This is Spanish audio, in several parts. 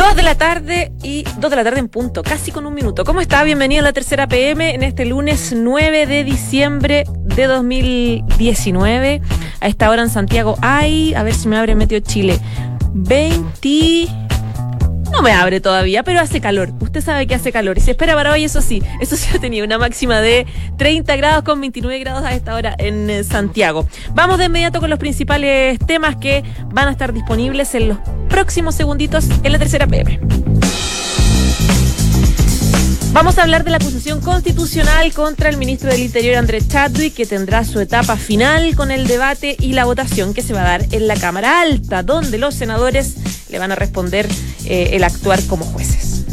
Dos de la tarde y dos de la tarde en punto, casi con un minuto. ¿Cómo está? Bienvenido a la tercera PM en este lunes 9 de diciembre de 2019. A esta hora en Santiago hay, a ver si me abre Meteo Chile, 20... No me abre todavía, pero hace calor. Usted sabe que hace calor. Y se espera para hoy, eso sí. Eso sí ha tenido una máxima de 30 grados con 29 grados a esta hora en eh, Santiago. Vamos de inmediato con los principales temas que van a estar disponibles en los próximos segunditos en la tercera PM. Vamos a hablar de la acusación constitucional contra el ministro del Interior Andrés Chadwick, que tendrá su etapa final con el debate y la votación que se va a dar en la Cámara Alta, donde los senadores le van a responder eh, el actuar como jueces.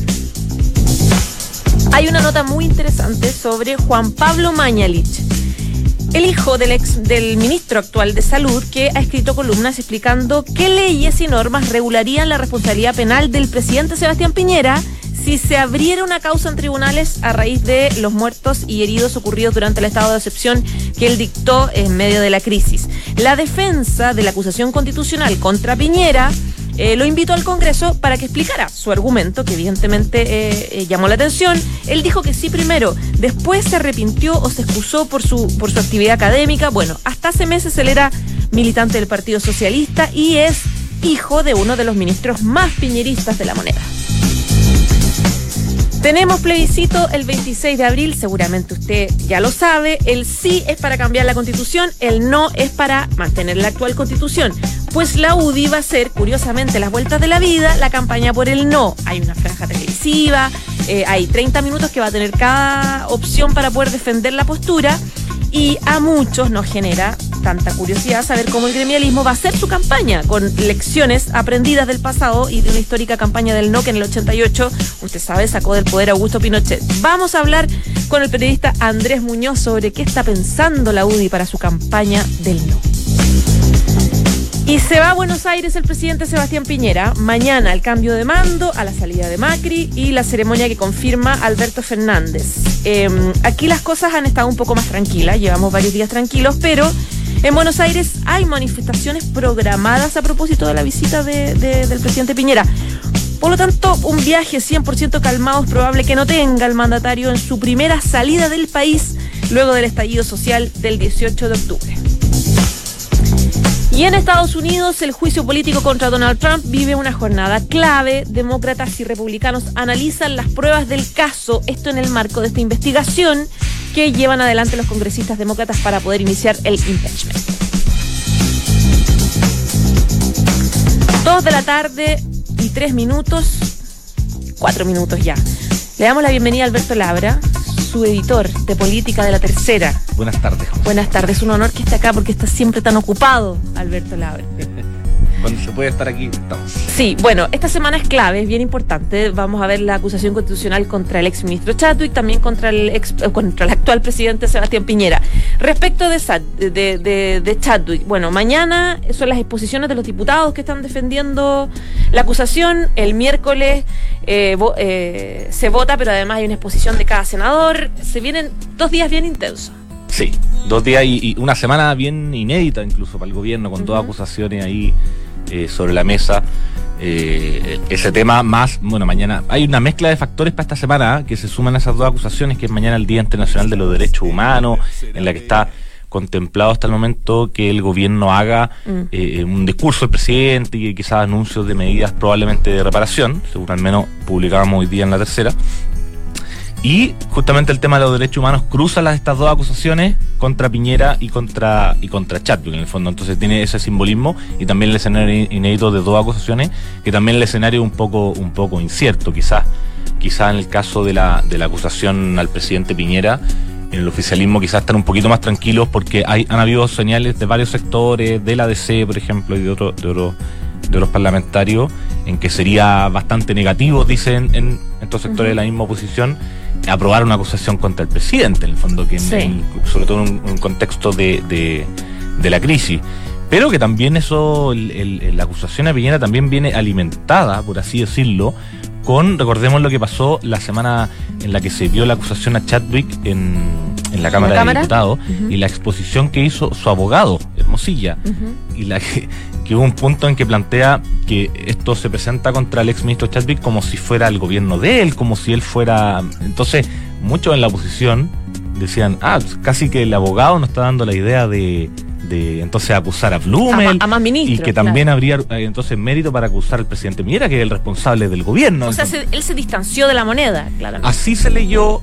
Hay una nota muy interesante sobre Juan Pablo Mañalich, el hijo del ex del ministro actual de Salud, que ha escrito columnas explicando qué leyes y normas regularían la responsabilidad penal del presidente Sebastián Piñera si se abriera una causa en tribunales a raíz de los muertos y heridos ocurridos durante el estado de excepción que él dictó en medio de la crisis. La defensa de la acusación constitucional contra Piñera eh, lo invitó al Congreso para que explicara su argumento, que evidentemente eh, eh, llamó la atención. Él dijo que sí primero, después se arrepintió o se excusó por su, por su actividad académica. Bueno, hasta hace meses él era militante del Partido Socialista y es hijo de uno de los ministros más piñeristas de la moneda. Tenemos plebiscito el 26 de abril, seguramente usted ya lo sabe. El sí es para cambiar la constitución, el no es para mantener la actual constitución. Pues la UDI va a ser, curiosamente, las vueltas de la vida, la campaña por el no. Hay una franja televisiva, eh, hay 30 minutos que va a tener cada opción para poder defender la postura y a muchos nos genera tanta curiosidad saber cómo el gremialismo va a hacer su campaña con lecciones aprendidas del pasado y de una histórica campaña del no que en el 88, usted sabe, sacó del poder Augusto Pinochet. Vamos a hablar con el periodista Andrés Muñoz sobre qué está pensando la UDI para su campaña del no. Y se va a Buenos Aires el presidente Sebastián Piñera. Mañana el cambio de mando, a la salida de Macri y la ceremonia que confirma Alberto Fernández. Em, aquí las cosas han estado un poco más tranquilas, llevamos varios días tranquilos, pero en Buenos Aires hay manifestaciones programadas a propósito de la visita del presidente Piñera. Por lo tanto, un viaje 100% calmado es probable que no tenga el mandatario en su primera salida del país luego del estallido social del 18 de octubre. Y en Estados Unidos, el juicio político contra Donald Trump vive una jornada clave. Demócratas y republicanos analizan las pruebas del caso, esto en el marco de esta investigación que llevan adelante los congresistas demócratas para poder iniciar el impeachment. Dos de la tarde y tres minutos, cuatro minutos ya. Le damos la bienvenida a Alberto Labra, su editor de política de la tercera. Buenas tardes. Buenas tardes, un honor que esté acá porque está siempre tan ocupado, Alberto Labra. Cuando se puede estar aquí, estamos. Sí, bueno, esta semana es clave, es bien importante. Vamos a ver la acusación constitucional contra el exministro Chadwick, también contra el, ex, eh, contra el actual presidente Sebastián Piñera. Respecto de, de, Chadwick, bueno, mañana son las exposiciones de los diputados que están defendiendo la acusación. El miércoles eh, eh, se vota, pero además hay una exposición de cada senador. Se vienen dos días bien intensos. Sí, dos días y, una semana bien inédita incluso para el gobierno, con todas acusaciones ahí eh, sobre la mesa. Eh, ese tema más, bueno, mañana hay una mezcla de factores para esta semana ¿eh? que se suman a esas dos acusaciones, que es mañana el Día Internacional de los Derechos Humanos, en la que está contemplado hasta el momento que el gobierno haga mm. un discurso del presidente y quizás anuncios de medidas probablemente de reparación, según al menos publicábamos hoy día en la tercera. Y justamente el tema de los derechos humanos cruza las, estas dos acusaciones contra Piñera y contra, y contra Chadwick, en el fondo. Entonces tiene ese simbolismo y también el escenario inédito de dos acusaciones, que también el escenario un poco, un poco incierto, quizás. Quizás en el caso de la, de la acusación al presidente Piñera, en el oficialismo quizás están un poquito más tranquilos porque hay, han habido señales de varios sectores, de la DC, por ejemplo, y de otros de otros de los parlamentarios, en que sería bastante negativo, dicen en estos sectores de la misma oposición, aprobar una acusación contra el presidente, en el fondo, que en- Sí. en- sobre todo en un, un contexto de, de- de la crisis. Pero que también eso, el- el- la acusación a Piñera también viene alimentada, por así decirlo, con, recordemos lo que pasó la semana en la que se vio la acusación a Chadwick en, en la Cámara Cámara? de Diputados y la exposición que hizo su abogado, Hermosilla, y la que, que hubo un punto en que plantea que esto se presenta contra el exministro Chadwick como si fuera el gobierno de él, como si él fuera... Entonces, muchos en la oposición decían, ah, casi que el abogado nos está dando la idea de, de entonces acusar a Blumel. ma- a más ministros. y que también habría eh, entonces mérito para acusar al presidente Miera, que es el responsable del gobierno. O sea, se- él se distanció de la moneda, claramente. así se leyó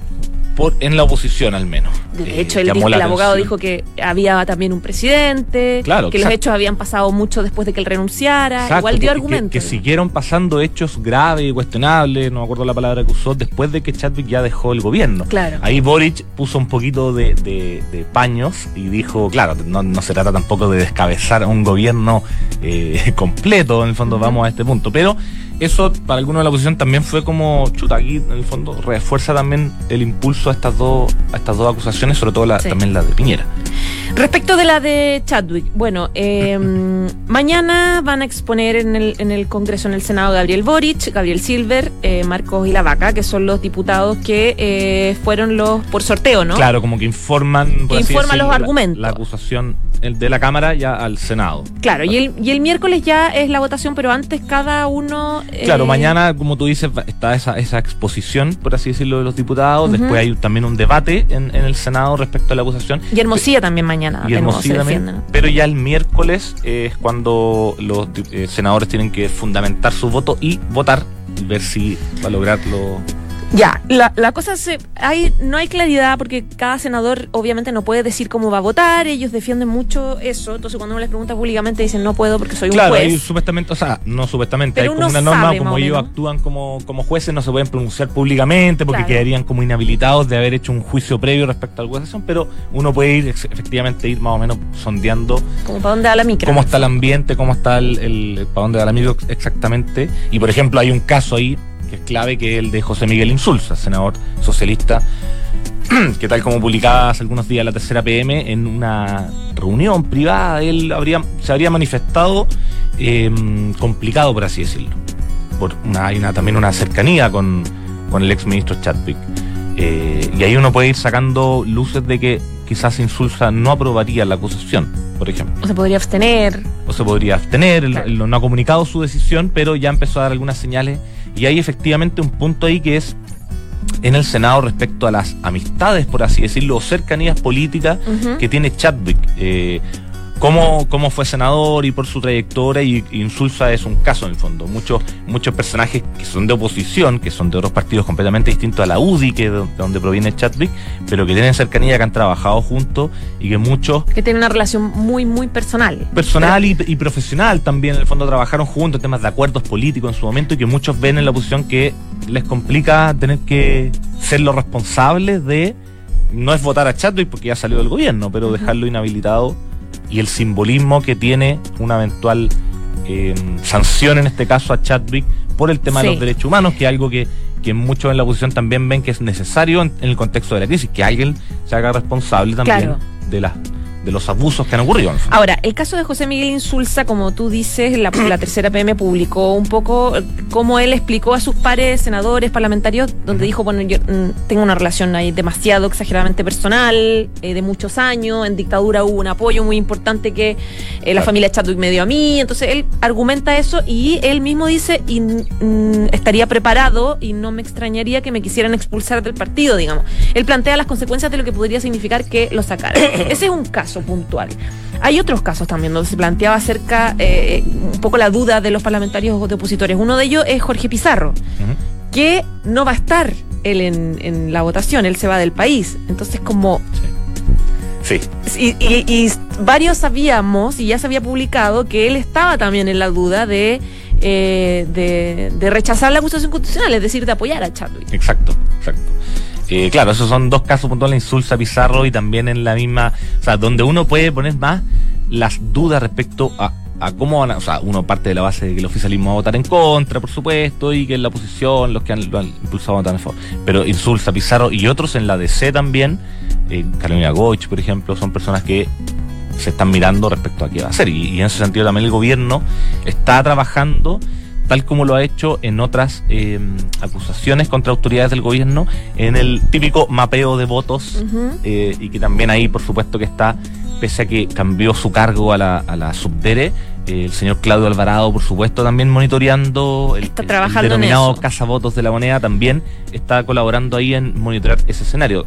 por, en la oposición al menos. De Eh, hecho, dijo- la el abogado dijo que había también un presidente, Claro, que los exacto. hechos habían pasado mucho después de que él renunciara. Exacto, Igual dio que- que- argumentos. Que, siguieron pasando hechos graves y cuestionables, no me acuerdo la palabra que usó, después de que Chadwick ya dejó el gobierno. Claro. Ahí Boric puso un poquito de, de- de paños y dijo, claro, no, no se trata tampoco de descabezar a un gobierno eh, completo, en el fondo vamos a este punto, pero eso para algunos de la oposición también fue como, chuta, aquí en el fondo refuerza también el impulso a estas dos, a estas dos acusaciones, sobre todo la, Sí. también la de Piñera. Respecto de la de Chadwick, bueno, eh, mañana van a exponer en el, en el Congreso, en el Senado, Gabriel Boric, Gabriel Silver, eh, Marcos y la Vaca, que son los diputados que eh, fueron los por sorteo, ¿no? Claro, como que informan, por Que así informan los decirlo, argumentos. La, acusación de la Cámara ya al Senado. Claro, y el, y el miércoles ya es la votación, pero antes cada uno... eh, Claro, mañana, como tú dices, está esa, esa exposición, por así decirlo, de los diputados. Después hay también un debate en, en el Senado respecto a la acusación. Y Hermosilla también mañana, Y Hermosilla también. Pero ya el miércoles eh, es cuando los eh, senadores tienen que fundamentar su voto y votar y ver si va a lograrlo. Ya, la, la cosa se, hay, no hay claridad porque cada senador obviamente no puede decir cómo va a votar, ellos defienden mucho eso, entonces cuando uno les pregunta públicamente dicen no puedo porque soy un Claro, juez. hay supuestamente, o sea, no supuestamente, Pero hay como una norma, sabe, como ellos actúan como, como jueces, no se pueden pronunciar públicamente porque Claro. quedarían como inhabilitados de haber hecho un juicio previo respecto a la acusación, pero uno puede ir, efectivamente, ir más o menos sondeando Como para dónde va la micro. cómo está el ambiente, cómo está el, el- para dónde va el amigo exactamente. Y por ejemplo, hay un caso ahí que es clave, que es el de José Miguel Insulza, senador socialista, que tal como publicaba hace algunos días la tercera PM, en una reunión privada, él habría, se habría manifestado eh, complicado, por así decirlo. Por una, hay una, también una cercanía con, con el ex ministro Chadwick. Eh, y ahí uno puede ir sacando luces de que quizás Insulza no aprobaría la acusación, por ejemplo O se podría abstener. o se podría abstener, él- Claro. él no ha comunicado su decisión, pero ya empezó a dar algunas señales y hay efectivamente un punto ahí que es en el Senado respecto a las amistades, por así decirlo, o cercanías políticas que tiene Chadwick. Eh, cómo, cómo fue senador y por su trayectoria, y Insulza es un caso en el fondo. Muchos, muchos personajes que son de oposición, que son de otros partidos completamente distintos a la UDI, que es de donde proviene Chadwick, pero que tienen cercanía, que han trabajado juntos y que muchos Que tiene una relación muy, muy personal. personal y, y profesional también, en el fondo trabajaron juntos, temas de acuerdos políticos en su momento y que muchos ven en la oposición que les complica tener que ser los responsables de, no es votar a Chadwick porque ya salió del gobierno, pero dejarlo inhabilitado y el simbolismo que tiene una eventual eh, sanción en este caso a Chadwick por el tema de los derechos humanos, que es algo que, que muchos en la oposición también ven que es necesario en, en el contexto de la crisis, que alguien se haga responsable también Claro. de las de los abusos que han ocurrido. en. Ahora, el caso de José Miguel Insulza, como tú dices, la, la tercera PM publicó un poco eh, cómo él explicó a sus pares, senadores, parlamentarios, donde dijo, bueno, yo mm, tengo una relación ahí demasiado exageradamente personal, eh, de muchos años, en dictadura hubo un apoyo muy importante que eh, la Claro. familia Chadwick me dio a mí, entonces él argumenta eso y él mismo dice, y, mm, estaría preparado y no me extrañaría que me quisieran expulsar del partido, digamos. Él plantea las consecuencias de lo que podría significar que lo sacaran. Ese es un caso puntual. Hay otros casos también donde se planteaba acerca eh, un poco la duda de los parlamentarios de opositores. Uno de ellos es Jorge Pizarro, que no va a estar él en, en la votación, él se va del país. Entonces, como Sí. y, y- y varios sabíamos, y ya se había publicado, que él estaba también en la duda de, eh, de, de rechazar la acusación constitucional, es decir, de apoyar a Chadwick. Exacto, exacto. Eh, claro, esos son dos casos puntuales, Insulza, Pizarro y también en la misma, o sea, donde uno puede poner más las dudas respecto a cómo van a, o sea, uno parte de la base de que el oficialismo va a votar en contra, por supuesto, y que es la oposición, los que han, lo han impulsado a votar en favor. Pero Insulza, Pizarro y otros en la DC también, eh, Carolina Goich, por ejemplo, son personas que se están mirando respecto a qué va a hacer. Y en ese sentido también el gobierno está trabajando tal como lo ha hecho en otras eh, acusaciones contra autoridades del gobierno, en el típico mapeo de votos, eh, y que también ahí, por supuesto, que está, pese a que cambió su cargo a la, a la subdere, eh, el señor Claudio Alvarado, por supuesto, también monitoreando el, Está el- el trabajando en denominado eso. cazavotos de la moneda, también está colaborando ahí en monitorear ese escenario.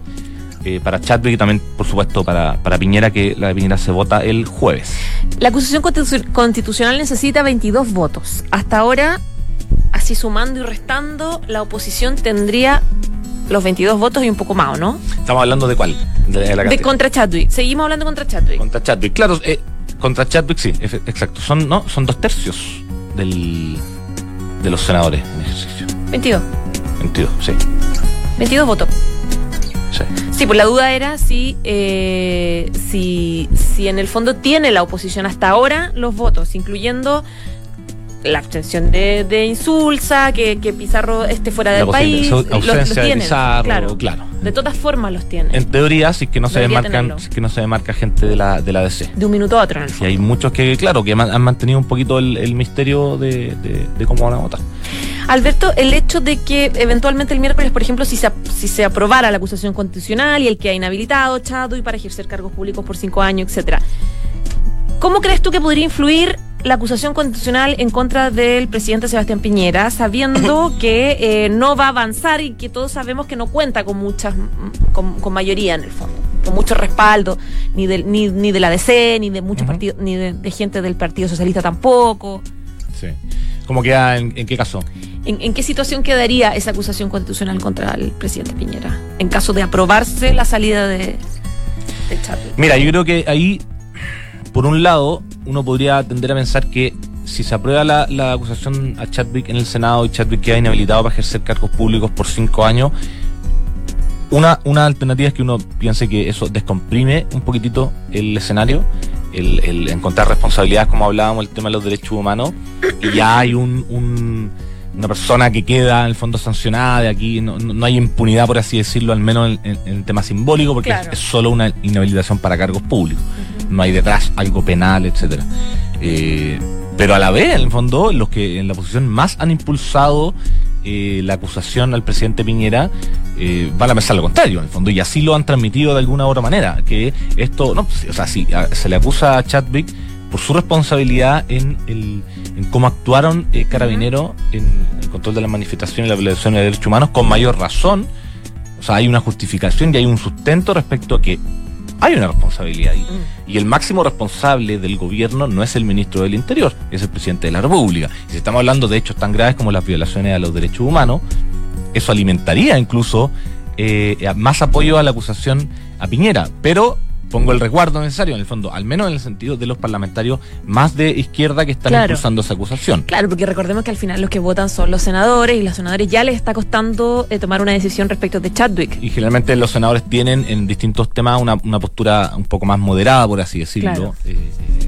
Eh, para Chadwick y también, por supuesto, para, para Piñera, que la de Piñera se vota el jueves. La acusación constitu- constitucional necesita 22 votos. Hasta ahora, así sumando y restando, la oposición tendría los 22 votos y un poco más, ¿o ¿no? Estamos hablando de cuál? De, la De contra Chadwick. Seguimos hablando contra Chadwick. Contra Chadwick, claro, eh, contra Chadwick sí, exacto. Son, no, son dos tercios del, de los senadores en ejercicio. 22. 22, sí, 22 votos. Sí. Pues la duda era si, eh, si, si en el fondo tiene la oposición hasta ahora los votos, incluyendo la abstención de, de Insulza, que, que Pizarro esté fuera del país. au- los- los ausencia de Pizarro, claro. claro. De todas formas los tiene. En teoría, si es que no se demarcan, tenerlo. si es que no se demarca gente de la, de la DC. de un minuto a otro, en el Y hay muchos que, claro, que han mantenido un poquito el, el misterio de, de- de cómo van a votar. Alberto, el hecho de que eventualmente el miércoles, por ejemplo, si se, si se aprobara la acusación constitucional y el que ha inhabilitado Chadwick para ejercer cargos públicos por cinco años, etcétera, ¿cómo crees tú que podría influir la acusación constitucional en contra del presidente Sebastián Piñera, sabiendo que eh, no va a avanzar y que todos sabemos que no cuenta con muchas, con, con mayoría en el fondo, con mucho respaldo, ni, del, ni, ni de la DC, ni de muchos partidos, ni de, de gente del Partido Socialista tampoco? Sí. ¿Cómo queda? ¿En, en qué caso? ¿En, en qué situación quedaría esa acusación constitucional contra el presidente Piñera? En caso de aprobarse la salida de, de. Mira, yo creo que ahí, por un lado, uno podría tender a pensar que si se aprueba la, la acusación a Chadwick en el Senado y Chadwick queda inhabilitado para ejercer cargos públicos por cinco años, una, una alternativa es que uno piense que eso descomprime un poquitito el escenario, el, el encontrar responsabilidades, como hablábamos, el tema de los derechos humanos, y ya hay un, un- una persona que queda en el fondo sancionada de aquí, no, no- hay impunidad, por así decirlo, al menos en, en- en el tema simbólico, porque Claro. es, es solo una inhabilitación para cargos públicos, no hay detrás algo penal, etcétera. Eh, pero a la vez, en el fondo, los que en la posición más han impulsado eh, la acusación al presidente Piñera eh, van a pensar lo contrario, en el fondo, y así lo han transmitido de alguna u otra manera, que esto, no, pues, o sea, si a- se le acusa a Chadwick por su responsabilidad en, el, en cómo actuaron eh, carabineros en el control de las manifestaciones y la violación de derechos humanos, con mayor razón, o sea, hay una justificación y hay un sustento respecto a que hay una responsabilidad ahí. Y el máximo responsable del gobierno no es el ministro del Interior, es el presidente de la República. Y si estamos hablando de hechos tan graves como las violaciones a los derechos humanos, eso alimentaría incluso eh, más apoyo a la acusación a Piñera. Pero pongo el resguardo necesario, en el fondo, al menos en el sentido de los parlamentarios más de izquierda que están Claro. impulsando esa acusación. Claro, porque recordemos que al final los que votan son los senadores y los senadores ya les está costando eh, tomar una decisión respecto de Chadwick. Y generalmente los senadores tienen en distintos temas una, una postura un poco más moderada, por así decirlo. Claro. Eh, eh,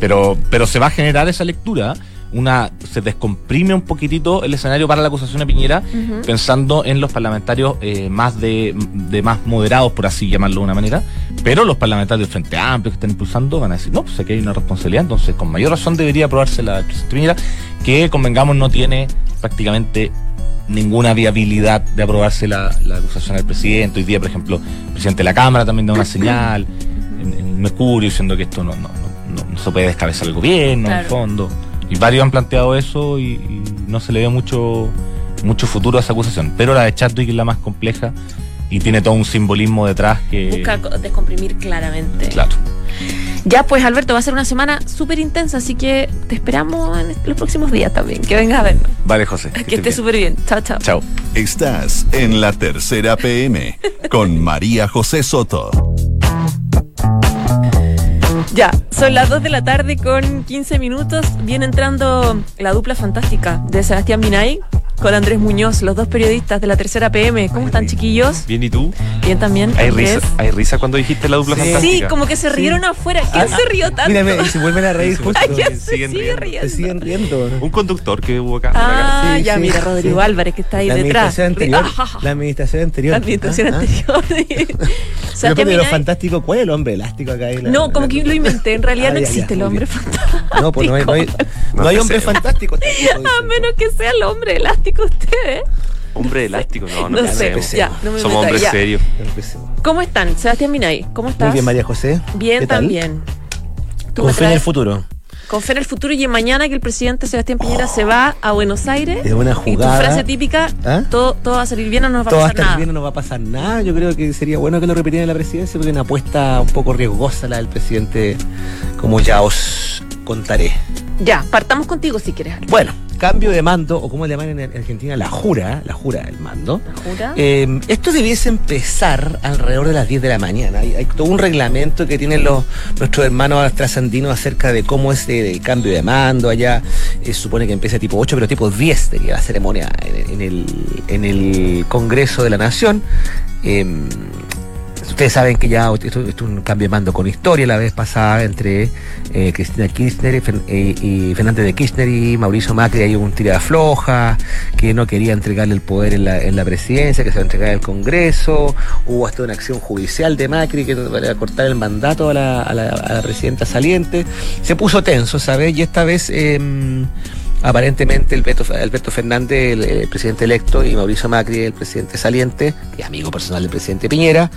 pero, pero se va a generar esa lectura. Una, se descomprime un poquitito el escenario para la acusación de Piñera, pensando en los parlamentarios eh, más de, de más moderados, por así llamarlo de una manera. Pero los parlamentarios del Frente Amplio que están impulsando van a decir, no, pues aquí hay una responsabilidad, entonces con mayor razón debería aprobarse la presidente Piñera, que convengamos no tiene prácticamente ninguna viabilidad de aprobarse la, la acusación al presidente. Hoy día, por ejemplo, el presidente de la Cámara también da una señal en, en Mercurio diciendo que esto no, no, no, no- se puede descabezar el gobierno, en el Claro. fondo. Y varios han planteado eso y, y no se le ve mucho, mucho futuro a esa acusación. Pero la de Chadwick es la más compleja y tiene todo un simbolismo detrás que... Busca co- descomprimir claramente. Claro. Ya, pues Alberto, va a ser una semana súper intensa, así que te esperamos en los próximos días también. Que vengas a vernos. Vale, José. Que estés estés bien. súper bien. Chao, chao. Chao. Estás en la tercera PM con María José Soto. Ya, son las 2 de la tarde con 15 minutos. Viene entrando la dupla fantástica de Sebastián Binay con Andrés Muñoz, los dos periodistas de la tercera PM. ¿Cómo están, chiquillos? Bien, ¿y tú? Bien también. ¿Hay risa, ¿Hay risa cuando dijiste la dupla Sí. fantástica? Sí, como que se rieron afuera. ¿Quién Ah, se rió tanto? Mírame, y se vuelven a reír justo. Ay, ya se siguen sigue riendo. riendo. Se siguen riendo. Un conductor que hubo acá. Ah, Sí, ya, sí, mira, Rodrigo sí. Álvarez que está ahí La detrás. administración anterior. Ah. La administración anterior. La administración Ah, ah. anterior. Pero Sebastián de lo fantástico, ¿cuál es el hombre elástico acá? ahí? La- No, como que lo inventé. En realidad Ah, no existe el hombre fantástico. No, pues no hay, no hay, no No hay te hombre fantástico. A menos que sea el hombre elástico usted, ¿eh? Hombre elástico, no, no, No sé, ya, no me Somos hombres serios. ¿Cómo están? Sebastián Minay, ¿cómo estás? Muy bien, María José. Bien también. Con fe en el futuro. Con fe en el futuro y en mañana que el presidente Sebastián Piñera se va a Buenos Aires. Es una Y tu jugada. frase típica, ¿Ah? todo, todo va a salir bien o no nos va Todo a va a pasar estar nada. bien, no nos va a pasar nada. Yo creo que sería bueno que lo repitieran en la presidencia porque es una apuesta un poco riesgosa la del presidente, como ya os contaré. Ya, partamos contigo si quieres. Bueno, cambio de mando, o como le llaman en Argentina, la jura, la jura del mando. ¿La jura? Eh, esto debiese empezar alrededor de las 10 de la mañana. Hay, hay todo un reglamento que tienen los, nuestros hermanos trasandinos acerca de cómo es el, cambio de mando. Allá eh, se supone que empieza tipo 8, pero tipo 10 sería la ceremonia en, en el, en el Congreso de la Nación. Eh, Ustedes saben que ya esto, es un cambio de mando con historia la vez pasada entre eh, Cristina Kirchner eh, y Fernández de Kirchner y Mauricio Macri. Hay un tira floja, que no quería entregarle el poder en la, en la presidencia, que se va a entregar al Congreso. Hubo hasta una acción judicial de Macri que para cortar el mandato a la, a la- a presidenta saliente. Se puso tenso, ¿sabes? Y esta vez. em, Aparentemente el Beto, Alberto Fernández, el, eh, presidente electo, y Mauricio Macri, el presidente saliente, y amigo personal del presidente Piñera,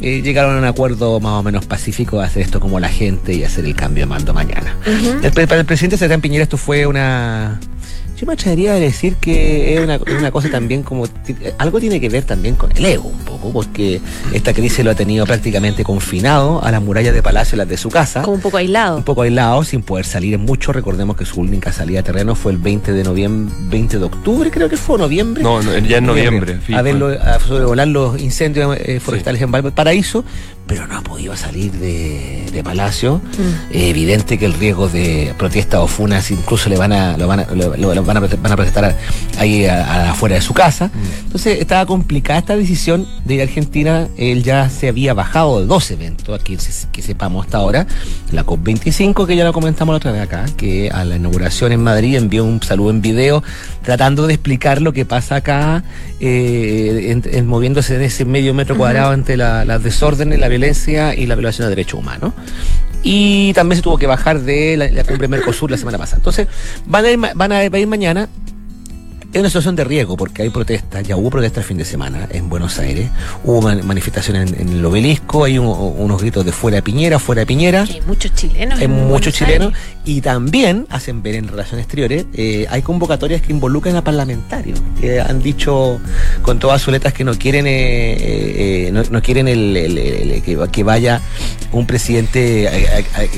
eh, llegaron a un acuerdo más o menos pacífico de hacer esto como la gente y hacer el cambio de mando mañana. El para el presidente Sebastián Piñera esto fue una... Yo me atrevería a decir que es una, es una cosa también como... ti- Algo tiene que ver también con el ego un poco, porque esta crisis lo ha tenido prácticamente confinado a las murallas de palacio, las de su casa Como un poco aislado. un poco aislado, sin poder salir mucho. Recordemos que su única salida a terreno fue el 20 de noviembre, 20 de octubre, creo que fue, noviembre. No, no, ya en noviembre. sí, a verlo, a sobrevolar los incendios eh, forestales en Valparaíso, pero no ha podido salir de, de Palacio. Mm. Eh, evidente que el riesgo de protesta o funas incluso le van a, lo van a, lo- lo van a, van a protestar ahí afuera de su casa. Entonces estaba complicada esta decisión de ir a Argentina. Él ya se había bajado de dos eventos, aquí que sepamos hasta ahora. La COP25, que ya lo comentamos la otra vez acá, que a la inauguración en Madrid envió un saludo en video tratando de explicar lo que pasa acá, eh, en- en- moviéndose en ese medio metro cuadrado entre la- las desórdenes, la violencia y la violación de derechos humanos. Y también se tuvo que bajar de la, la cumbre Mercosur la semana pasada. Entonces, van a ir, van a ir mañana es una situación de riesgo porque hay protestas, ya hubo protestas el fin de semana en Buenos Aires, hubo man- manifestaciones en, en el obelisco, hay un- unos gritos de fuera Piñera, fuera Piñera, Que hay muchos chilenos. hay en muchos Buenos chilenos Aires. y también hacen ver en relaciones exteriores, eh, hay convocatorias que involucran a parlamentarios, que han dicho con todas sus letras que no quieren eh, eh, no, no quieren el, el- el- el- que, que vaya un presidente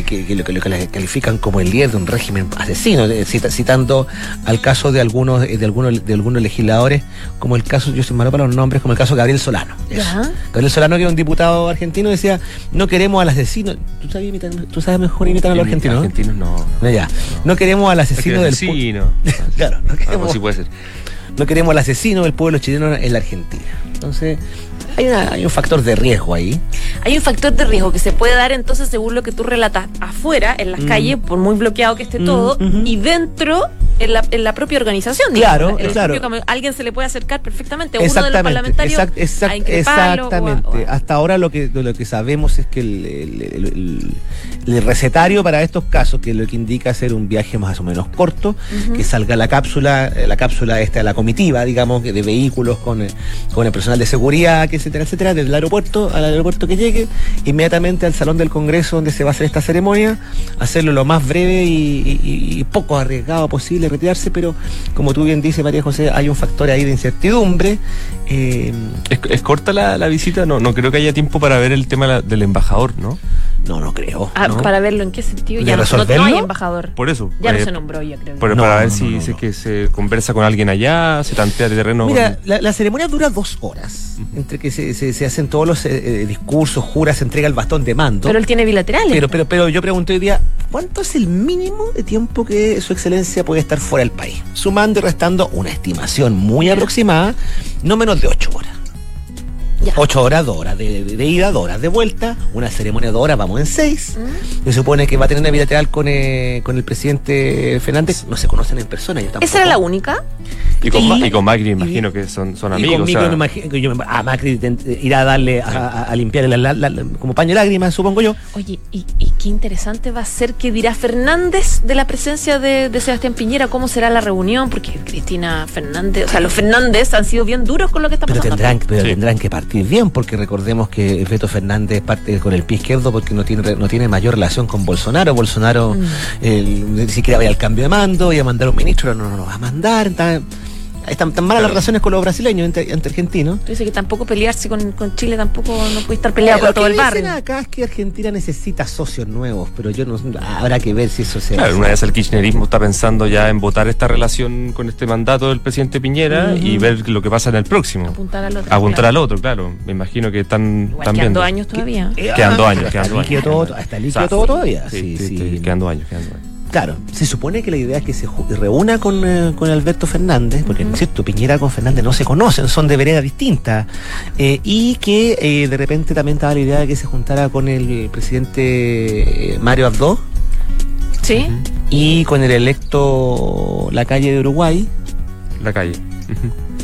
que, que lo, que lo califican como el líder de un régimen asesino, cita- citando al caso de algunos de algunos de algunos legisladores, como el caso, yo soy malo para los nombres, como el caso de Gabriel Solano. Ya. Gabriel Solano, que era un diputado argentino, decía, no queremos al asesino. ¿Tú sabes, imitar- tú sabes mejor imitar a los argentinos? ¿no? Argentinos no. No, ya. No queremos al asesino del pueblo. Claro, no queremos, puede ser. no queremos al asesino del pueblo chileno en la Argentina. Entonces, hay, una- hay un factor de riesgo ahí. Hay un factor de riesgo que se puede dar entonces según lo que tú relatas afuera, en las Mm. calles, por muy bloqueado que esté Mm, todo, y dentro, en la, en la propia organización. Claro, digamos, en claro. propio alguien se le puede acercar perfectamente uno de los parlamentarios exact- exact- a increparlo o a- exactamente. o a- Hasta ahora lo que, lo que sabemos es que el, el- el- el- el recetario para estos casos, que es lo que indica hacer un viaje más o menos corto, que salga la cápsula, la cápsula esta, la comitiva, digamos, de vehículos con, eh, con el personal de seguridad, que etcétera, etcétera, desde el aeropuerto al aeropuerto que llegue, inmediatamente al salón del Congreso donde se va a hacer esta ceremonia, hacerlo lo más breve y, y- y poco arriesgado posible, retirarse, pero como tú bien dices, María José, hay un factor ahí de incertidumbre. Eh, ¿Es, es corta la, la visita? No, no creo que haya tiempo para ver el tema la- del embajador, ¿no? no, no creo. Ah, ¿no? Para verlo en qué sentido. ¿De Ya no, no, hay embajador. Por eso. Ya no eh, se nombró, yo creo. por- No, para ver no, si, es que se conversa con alguien allá, se tantea de terreno. Mira, con- la, la ceremonia dura dos horas, entre que se, se- se hacen todos los eh, eh, discursos, jura, se entrega el bastón de mando. Pero él tiene bilaterales. Pero, pero, pero yo pregunté hoy día, ¿cuánto es el mínimo de tiempo que su excelencia puede estar fuera del país? Sumando y restando una estimación muy aproximada, no menos de ocho horas. Ya. Ocho horas, dos horas de, de- de ida, dos horas de vuelta, una ceremonia de dos horas, vamos en seis. Mm. Se supone que va a tener una bilateral con, eh, con el presidente Fernández, no se conocen en persona, yo. ¿Esa era la única? Y con, Y- y con Macri, y- imagino que son, son Y amigos. conmigo o sea, me imagino que yo me- a Macri tent- irá a darle a, a- a limpiar la- la- la- como paño de lágrimas, supongo yo. Oye, y, y qué interesante va a ser qué dirá Fernández de la presencia de, de Sebastián Piñera, cómo será la reunión, porque Cristina Fernández, o sea, los Fernández han sido bien duros con lo que está Pero pasando. tendrán, pero Sí. tendrán que partir bien, porque recordemos que Beto Fernández parte con el pie izquierdo porque no tiene no tiene mayor relación con Bolsonaro. Bolsonaro Mm. eh, ni siquiera vaya al cambio de mando, iba a mandar un ministro, no, no, no va a mandar. Están tan malas las relaciones con los brasileños entre, entre argentinos. Dice que tampoco pelearse con, con Chile, tampoco no puede estar peleado Eh, con lo todo que el dicen barrio. acá es que Argentina necesita socios nuevos, pero yo no habrá que ver si eso se Claro, una vez el kirchnerismo está pensando ya en votar esta relación con este mandato del presidente Piñera y ver lo que pasa en el próximo. Apuntar al otro. Apuntar claro. al otro, claro. Me imagino que están, Igual están quedan dos años todavía. Eh, Quedan dos ah, años, quedan está dos líquido años. todo, está líquido O sea, todo todavía. Sí, Sí, sí, sí. sí, quedan dos años, quedan dos años. Claro, se supone que la idea es que se ju- reúna con, eh, con Alberto Fernández, porque, ¿no es cierto? Piñera con Fernández no se conocen, son de veredas distintas, eh, y que eh, de repente también estaba la idea de que se juntara con el presidente Mario Abdo Sí. y con el electo La Calle de Uruguay, La calle.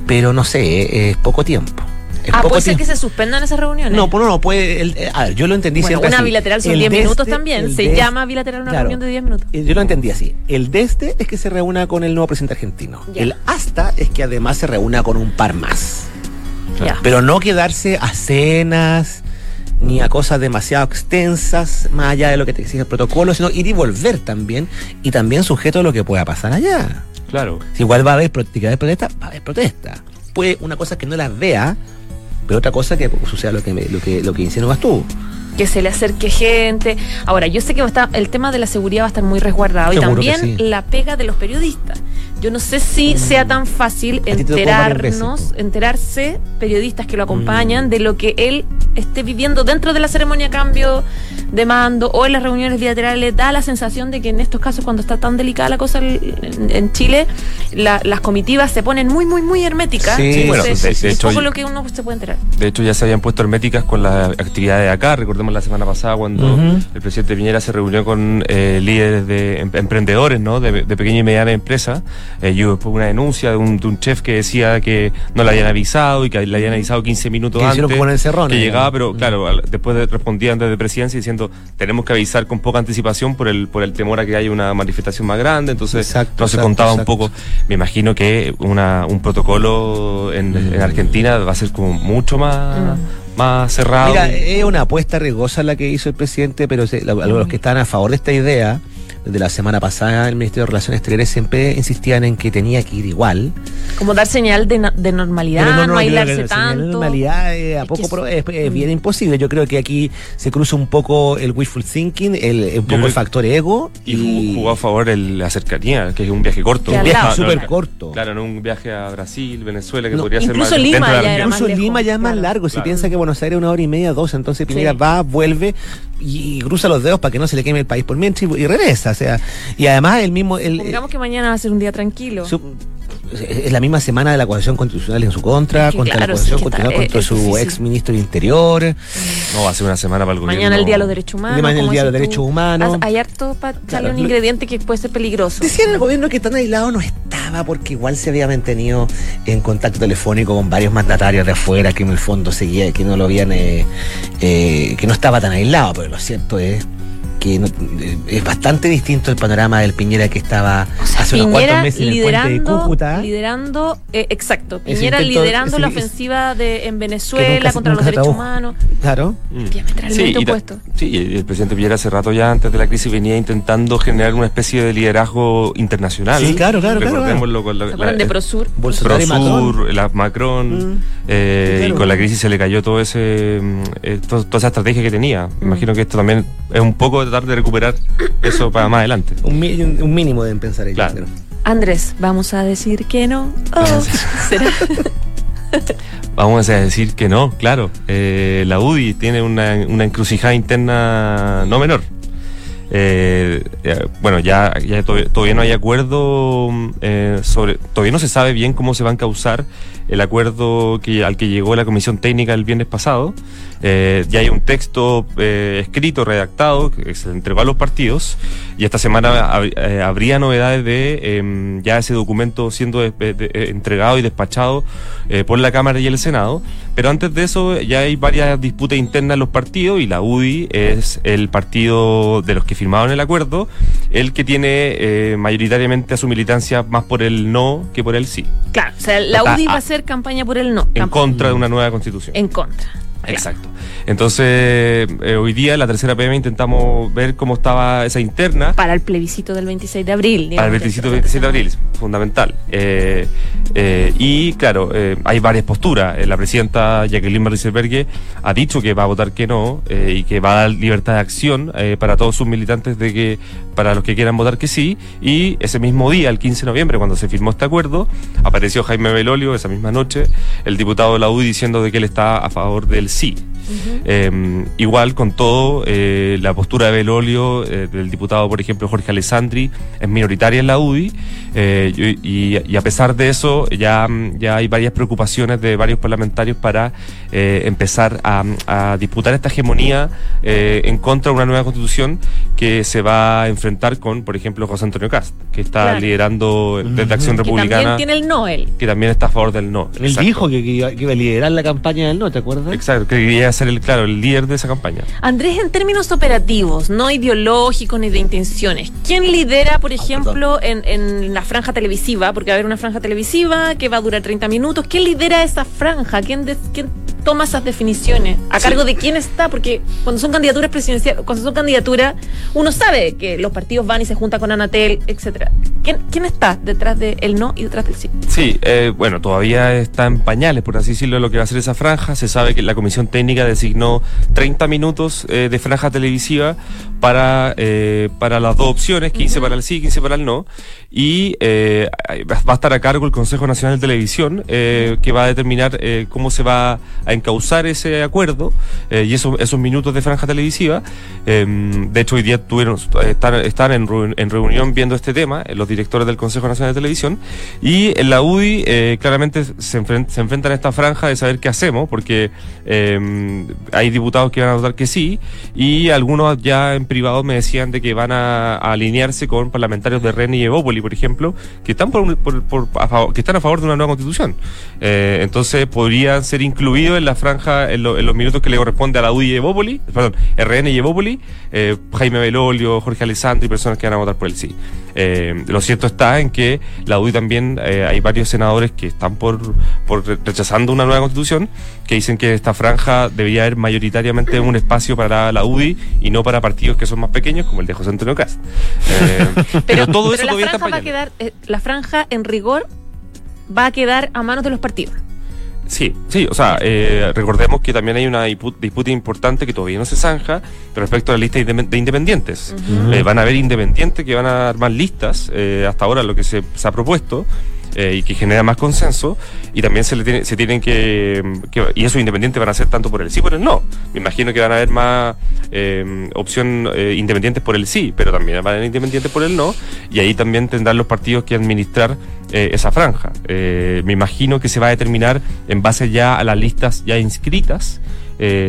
Pero no sé, es poco tiempo. Ah, poco puede ser tiempo. que se suspendan esas reuniones. No, pues no, no, puede. el- eh, a ver, yo lo entendí bueno, siempre una así. bilateral son El 10 de minutos este- también. Se llama bilateral una claro. reunión de 10 minutos. Eh, Yo lo entendí así. El de este es que se reúna con el nuevo presidente argentino. Ya. El hasta es que además se reúna con un par más. Ya. Pero no quedarse a cenas ni a cosas demasiado extensas, más allá de lo que te exige el protocolo, sino ir y volver también, y también sujeto a lo que pueda pasar allá. Claro. Si igual va a haber protesta, va a haber protesta. Puede una cosa que no las vea, pero otra cosa que suceda lo que, me- lo que, lo que insinúas tú. que se le acerque gente. Ahora, yo sé que va a estar- el tema de la seguridad va a estar muy resguardado y Seguro también sí. la pega de los periodistas. Yo no sé si sea tan fácil enterarnos, enterarse, periodistas que lo Mm. acompañan, de lo que él esté viviendo dentro de la ceremonia de cambio de mando o en las reuniones bilaterales. Da la sensación de que en estos casos, cuando está tan delicada la cosa en, en Chile, la- las comitivas se ponen muy, muy, muy herméticas. Sí, bueno, Entonces, de- de es hecho, poco lo que uno se puede enterar. De hecho, ya se habían puesto herméticas con las actividades de acá. Recordemos la semana pasada cuando el presidente Piñera se reunió con eh, líderes de em- emprendedores, ¿no? De, de pequeña y mediana empresa. Eh, y hubo después una denuncia de un, de un chef que decía que no le habían avisado y que le habían avisado 15 minutos Que antes. como en Que llegaba, pero claro, al- después de, respondían desde presidencia diciendo tenemos que avisar con poca anticipación por el, por el temor a que haya una manifestación más grande. Entonces Exacto, no se exacto, contaba exacto. un poco. Me imagino que una, un protocolo en, en Argentina va a ser como mucho más, más cerrado. Mira, es una apuesta riesgosa la que hizo el presidente, pero se- la- los que están a favor de esta idea, desde la semana pasada el Ministerio de Relaciones Exteriores siempre insistían en que tenía que ir igual. Como dar señal de, de normalidad, no, yo creo aislarse la señal de tanto. normalidad eh, a Es poco que pro- es- es, es bien imposible. Yo creo que aquí se cruza un poco el wishful thinking, el, un poco creo el factor ego y jugó, jugó a favor el- la cercanía, que es un viaje corto. Un viaje. No, no, súper no, corto. Claro, no un viaje a Brasil, Venezuela, que No, podría ser más Lima de ya era más Incluso lejos, Lima ya es más claro. largo. Si Claro. piensa que Buenos Aires es una hora y media, dos, entonces Piñera Sí. va, vuelve y, y cruza los dedos para que no se le queme el país por mientras y, y regresa. O sea, y además el mismo. El, Digamos que mañana va a ser un día tranquilo. su- es la misma semana de la acusación constitucional en su contra, Es que contra claro, la acusación constitucional contra es su difícil. ex ministro del Interior. No, va a ser una semana para el gobierno. Mañana el Día de los Derechos Humanos. Mañana el Día de los Derechos. Humanos. Hay harto para echarle Claro, un ingrediente que puede ser peligroso. Decían el gobierno que tan aislado no estaba porque igual se había mantenido en contacto telefónico con varios mandatarios de afuera que en el fondo seguía, que no lo habían, eh, eh, que no estaba tan aislado, pero lo cierto es que no- eh, es bastante distinto el panorama del Piñera que estaba O sea, hace unos cuantos meses en el puente de liderando, Cúcuta. liderando eh, exacto, Piñera intento- liderando la ofensiva de, en Venezuela nunca contra nunca los derechos humanos. Claro. Mm. Diametralmente y ta-. Sí, y el presidente Piñera hace rato ya, antes de la crisis, venía intentando generar una especie de liderazgo internacional. Sí, claro, claro, claro, Recordémoslo con la, ¿Se la- de Prosur? Bolsonaro. Prosur, la Macron, Mm. eh, Claro. y con la crisis se le cayó todo ese, mm, eh, to- toda esa estrategia que tenía. Mm. Imagino que esto también es un poco tratar de recuperar eso para más adelante. Un, mi- un- un mínimo deben pensar ellos. Claro. pero- Andrés, vamos a decir que no. Oh, ¿Será? Vamos a decir que no, claro. Eh, la UDI tiene una, una encrucijada interna no menor. Eh, eh, bueno, ya, ya todavía, todavía no hay acuerdo eh, sobre, todavía no se sabe bien cómo se va a encauzar el acuerdo que, al que llegó la comisión técnica el viernes pasado. Eh, ya hay un texto eh, escrito, redactado, que se entregó a los partidos y esta semana hab- eh, habría novedades de em, ya ese documento siendo de- de- de- entregado y despachado por la Cámara y el Senado. Pero antes de eso ya hay varias disputas internas en los partidos y la UDI es el partido de los que firmaron el acuerdo, el que tiene eh, mayoritariamente a su militancia más por el no que por el sí, Claro, o sea, la UDI va a- hacer campaña por el no. en contra de una nueva constitución. En contra. Exacto. Entonces, eh, hoy día, la tercera PM, intentamos ver cómo estaba esa interna Para el plebiscito del 26 de abril. para el digamos, 27 del 27 de abril, fundamental. Eh, eh, y claro, hay varias posturas. La presidenta Jacqueline Rieselberghe ha dicho que va a votar que no y que va a dar libertad de acción para todos sus militantes de que para los que quieran votar que sí. Y ese mismo día, el 15 de noviembre, cuando se firmó este acuerdo, apareció Jaime Belolio esa misma noche, el diputado de la UDI, diciendo de que él está a favor del sí. Eh, igual con todo, eh, la postura de Belolio, eh, del diputado, por ejemplo, Jorge Alessandri, es minoritaria en la UDI, eh, y, y a pesar de eso, ya, ya hay varias preocupaciones de varios parlamentarios para eh, empezar a, a disputar esta hegemonía eh, en contra de una nueva constitución que se va a enfrentar con, por ejemplo, José Antonio Cast, que está Claro. liderando desde Acción Que Republicana, también tiene el no él. que también está a favor del no. Él Exacto. dijo que, que iba, que iba a liderar la campaña del no, ¿te acuerdas? Exacto, que quería ser el, claro, el líder de esa campaña. Andrés, en términos operativos, no ideológicos ni de intenciones, ¿quién lidera, por ejemplo, en, en la franja televisiva? Porque va a haber una franja televisiva que va a durar 30 minutos. ¿Quién lidera esa franja? ¿Quién, des- quién toma esas definiciones? ¿A cargo de quién está? Porque cuando son candidaturas presidenciales, cuando son candidaturas, uno sabe que los partidos van y se juntan con Anatel, etcétera. ¿Quién, quién está detrás del no y detrás del sí? Sí, eh, bueno, todavía está en pañales, por así decirlo, lo que va a ser esa franja. Se sabe que la Comisión Técnica designó 30 minutos eh, de franja televisiva para, eh, para las dos opciones, 15 para el sí, 15 para el no. Y va a estar a cargo el Consejo Nacional de Televisión, que va a determinar cómo se va a encauzar ese acuerdo y esos, esos minutos de franja televisiva. Eh, de hecho, hoy día tuvieron, están, están en, en reunión viendo este tema, los directores del Consejo Nacional de Televisión, y en la UDI eh, claramente se, enfren- se enfrentan a esta franja de saber qué hacemos, porque eh, hay diputados que van a votar que sí, y algunos ya en privado me decían de que van a, a alinearse con parlamentarios de REN y Evópoli, por ejemplo, que están, por, por- por- a favor, que están a favor de una nueva constitución. Eh, entonces podrían ser incluidos en la franja, en, lo- en los minutos que le corresponde a la UDI y Evópoli, perdón, RN y Evópoli, eh, Jaime Belolio, Jorge Alessandri personas que van a votar por el sí. Eh, lo cierto está en que la UDI también eh, hay varios senadores que están por, por re- rechazando una nueva constitución, que dicen que esta franja debería haber mayoritariamente un espacio para la UDI y no para partidos que son más pequeños, como el de José Antonio Cast. Eh, pero, todo eso la todavía está va a quedar, eh, la franja en rigor va a quedar a manos de los partidos. Sí, sí, o sea, eh, recordemos que también hay una dispu- disputa importante que todavía no se zanja respecto a la lista de independientes. Eh, van a haber independientes que van a armar listas, eh, hasta ahora lo que se, se ha propuesto. Eh, y que genera más consenso y también se le tiene, se tienen que, y esos independientes van a ser tanto por el sí por el no. Me imagino que van a haber más eh, opción eh, independientes por el sí pero también van a haber independientes por el no y ahí también tendrán los partidos que administrar eh, esa franja. Eh, me imagino que se va a determinar en base ya a las listas ya inscritas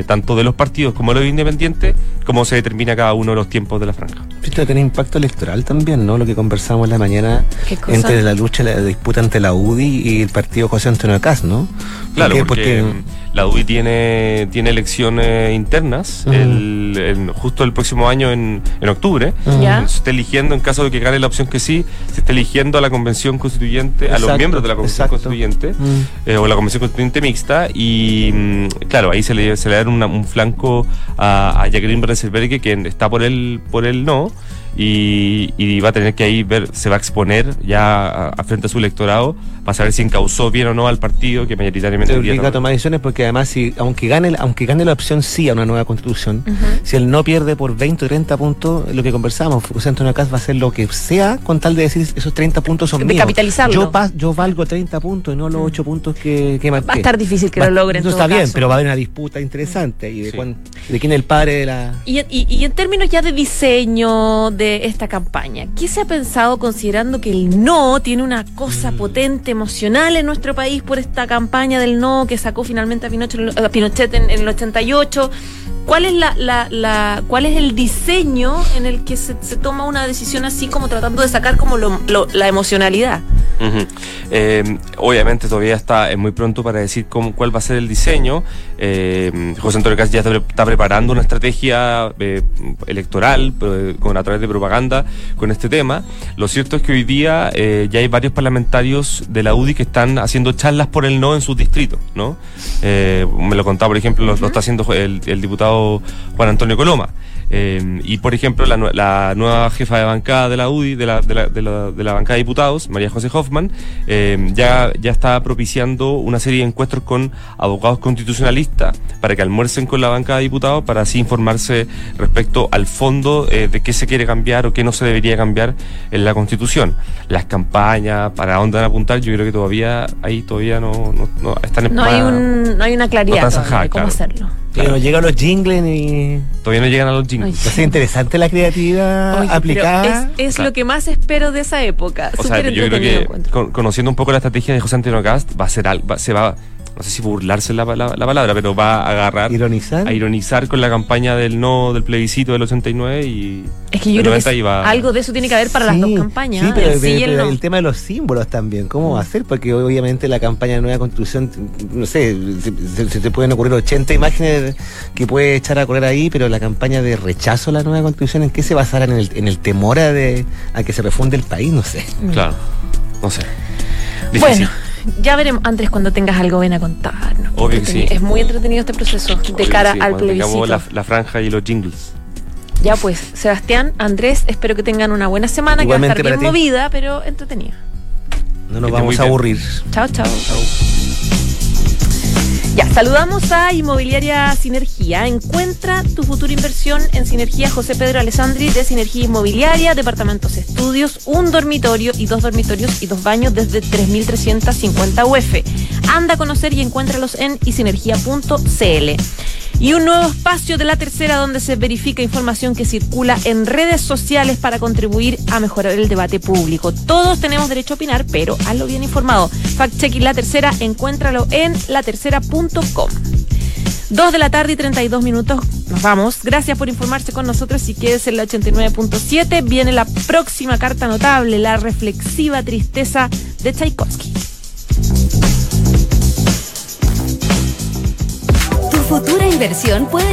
tanto de los partidos como de los independientes cómo se determina cada uno de los tiempos de la franja Esto tiene impacto electoral también, ¿no? Lo que conversamos en la mañana entre la lucha, la disputa entre la UDI y el partido José Antonio Cas, ¿no? Claro, porque, mm, la UDI tiene, tiene elecciones internas Ujú. el- en- justo el próximo año en, en octubre. Ya. Se está eligiendo, en caso de que gane la opción que sí, se está eligiendo a la convención constituyente, a los Exacto, miembros de la convención exacto. constituyente, Mm. eh, o la convención constituyente mixta, y mm, claro, ahí se le, se le da una- un flanco a, a Jacqueline Berenselberghe, que está por el, por el no. Y, y va a tener que ahí ver, se va a exponer ya a, a frente a su electorado para saber si encausó bien o no al partido que mayoritariamente día obliga a tomar decisiones porque además si aunque gane aunque gane la opción sí a una nueva constitución si él no pierde por 20 o 30 puntos lo que conversamos José Antonio Cas va a hacer lo que sea con tal de decir esos 30 puntos son De míos capitalizarlo. yo pas- yo valgo 30 puntos y no los 8 puntos que, que marqué Va a estar difícil que Va- lo logren. eso todo está bien pero va a haber una disputa interesante y de Sí. cuán- ¿De quién es el padre de la...? Y, y- y en términos ya de diseño de esta campaña, ¿qué se ha pensado considerando que el no tiene una cosa potente emocional en nuestro país por esta campaña del no que sacó finalmente a Pinochet, a Pinochet en, en el 88? ¿Cuál es, la, la- la- ¿Cuál es el diseño en el que se, se toma una decisión así como tratando de sacar como lo- lo- la emocionalidad? Eh, obviamente todavía está es muy pronto para decir cómo, cuál va a ser el diseño. Eh, José Antonio Cast ya está, pre- está preparando una estrategia eh, electoral con, a través de propaganda con este tema. Lo cierto es que hoy día eh, ya hay varios parlamentarios de la UDI que están haciendo charlas por el no en sus distritos. ¿no? Eh, me lo contaba, por ejemplo, lo, lo está haciendo el, el diputado Juan Antonio Coloma. Eh, y por ejemplo, la, la nueva jefa de bancada de la UDI, de la, de la, de la, de la bancada de diputados, María José Hoffman, eh, ya, ya está propiciando una serie de encuentros con abogados constitucionalistas para que almuercen con la bancada de diputados para así informarse respecto al fondo eh, de qué se quiere cambiar o qué no se debería cambiar en la constitución. Las campañas, para dónde van a apuntar, yo creo que todavía ahí todavía no, no, no están en No hay, un, no hay una claridad No de cómo hacerlo. Que no llegan los jingles ni... todavía no llegan a los jingles. Ay, Va a ser interesante la creatividad Oye, aplicada. es, es Claro. lo que más espero de esa época. O sea, yo creo que con- conociendo un poco la estrategia de José Antonio Cast, va a ser algo, va- se va, no sé si burlarse la, la- la palabra, pero va a agarrar, Ironizar. a ironizar con la campaña del no, del plebiscito del 89 y Es que yo creo 90 que iba- algo de eso tiene que haber para las dos campañas. Sí, ¿eh? pero, el sí y pero el no. el tema de los símbolos también, ¿cómo va a ser? Porque obviamente la campaña de nueva constitución, no sé, se, se- se te pueden ocurrir 80 imágenes que puede echar a correr ahí, pero la campaña de rechazo a la nueva constitución, ¿en qué se basará? ¿En el, en el temor a, de, a que se refunde el país? No sé. Claro, no sé. Difícil. Bueno, ya veremos, Andrés, cuando tengas algo ven a contarnos. Obvio que sí. Es muy entretenido este proceso de Obvio, cara sí, al plebiscito. La, la franja y los jingles. Ya pues, Sebastián, Andrés, espero que tengan una buena semana, Igualmente que va a estar bien ti. movida, pero entretenida. No nos vamos a aburrir. Chao, chao. Ya, saludamos a Inmobiliaria Sinergia. Encuentra tu futura inversión en Sinergia José Pedro Alessandri de Sinergia Inmobiliaria, departamentos estudios, un dormitorio y dos dormitorios y dos baños desde 3.350 UF. Anda a conocer y encuéntralos en isinergia.cl. Y un nuevo espacio de la tercera donde se verifica información que circula en redes sociales para contribuir a mejorar el debate público. Todos tenemos derecho a opinar, pero hazlo bien informado. Fact Checking La Tercera, encuéntralo en latercera.com. Dos de la tarde y 32 minutos. Nos vamos. Gracias por informarse con nosotros y quédese en la 89.7. Viene la próxima carta notable, la reflexiva tristeza de Tchaikovsky. Futura inversión puede